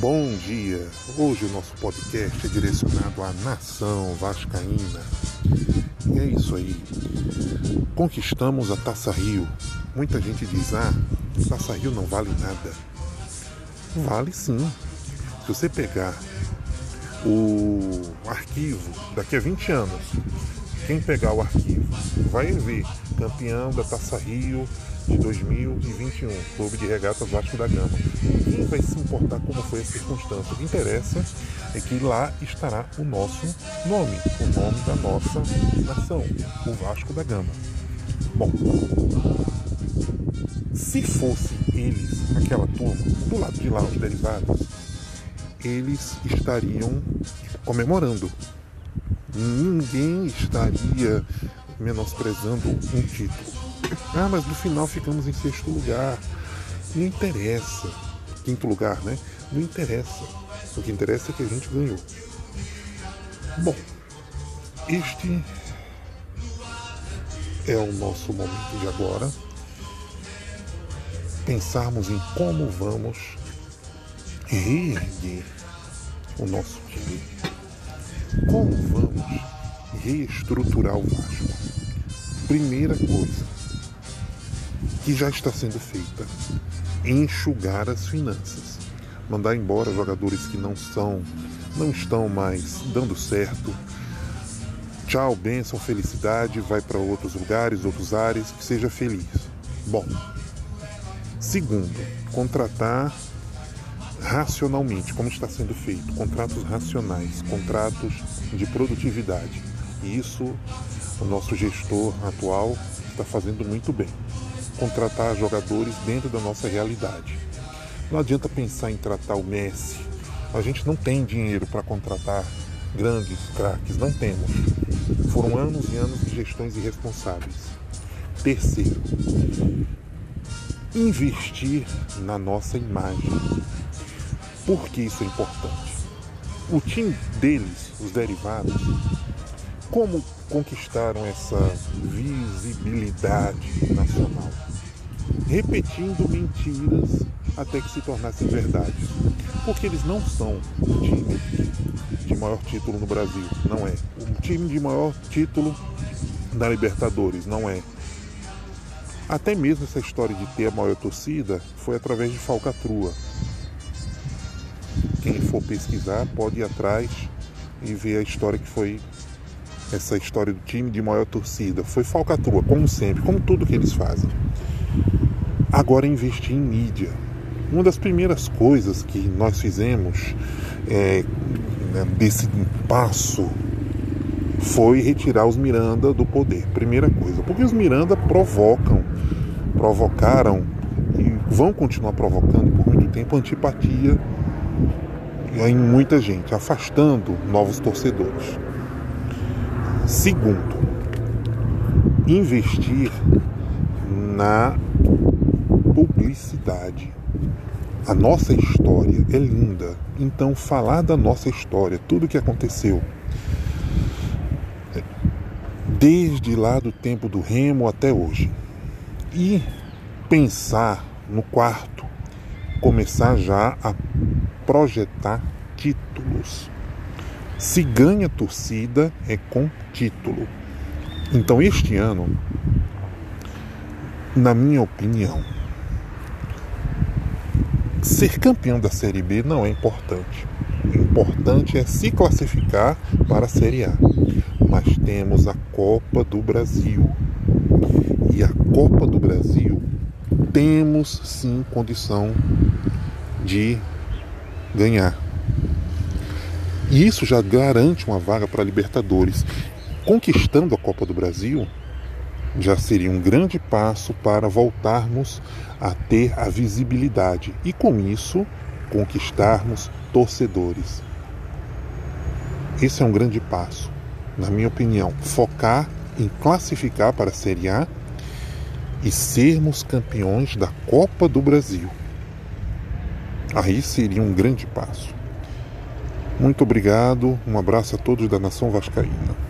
Bom dia! Hoje o nosso podcast é direcionado à nação vascaína. E é isso aí. Conquistamos a Taça Rio. Muita gente diz: ah, Taça Rio não vale nada. Vale sim. Se você pegar o arquivo daqui a 20 anos, quem pegar o arquivo vai ver campeão da Taça Rio de 2021, Clube de Regatas Vasco da Gama. Quem vai se importar como foi a circunstância? O que interessa é que lá estará o nosso nome, o nome da nossa nação, o Vasco da Gama. Bom, se fosse eles, aquela turma, do lado de lá, os derivados, eles estariam comemorando. Ninguém estaria menosprezando um título. Ah, mas no final ficamos em sexto lugar. Não interessa. Quinto lugar, né? Não interessa. O que interessa é que a gente ganhou. Bom, este é o nosso momento de agora. Pensarmos em como vamos reerguer o nosso time. Como vamos reestruturar o Vasco. Primeira coisa, que já está sendo feita: enxugar as finanças, mandar embora jogadores que não são, não estão mais dando certo. Tchau, bênção, felicidade, vai para outros lugares, outros ares, que seja feliz. Bom, segundo, contratar racionalmente, como está sendo feito, contratos racionais, contratos de produtividade. E isso o nosso gestor atual está fazendo muito bem contratar jogadores dentro da nossa realidade. Não adianta pensar em tratar o Messi. A gente não tem dinheiro para contratar grandes craques, não temos. Foram anos e anos de gestões irresponsáveis. Terceiro, investir na nossa imagem. Por que isso é importante? O time deles, os derivados, como conquistaram essa visibilidade nacional? Repetindo mentiras até que se tornassem verdade. Porque eles não são o time de maior título no Brasil, não é. O time de maior título da Libertadores, não é. Até mesmo essa história de ter a maior torcida foi através de falcatrua. For pesquisar pode ir atrás e ver a história que foi essa história do time de maior torcida. Foi falcatrua, como sempre, como tudo que eles fazem. Agora investir em mídia. Uma das primeiras coisas que nós fizemos é, né, desse passo foi retirar os Miranda do poder. Primeira coisa, porque os Miranda provocam, provocaram e vão continuar provocando por muito tempo antipatia em muita gente, afastando novos torcedores. Segundo, investir na publicidade. A nossa história é linda, então falar da nossa história, tudo o que aconteceu, desde lá do tempo do remo até hoje, e pensar no quarto, começar já a projetar títulos se ganha torcida é com título. Então este ano, na minha opinião, ser campeão da Série B não é importante. O importante é se classificar para a Série A. Mas temos a Copa do Brasil. E a Copa do Brasil temos sim condição de ganhar. E isso já garante uma vaga para a Libertadores. Conquistando a Copa do Brasil, já seria um grande passo para voltarmos a ter a visibilidade e, com isso, conquistarmos torcedores. Esse é um grande passo, na minha opinião. Focar em classificar para a Série A e sermos campeões da Copa do Brasil. Aí seria um grande passo. Muito obrigado, um abraço a todos da Nação Vascaína.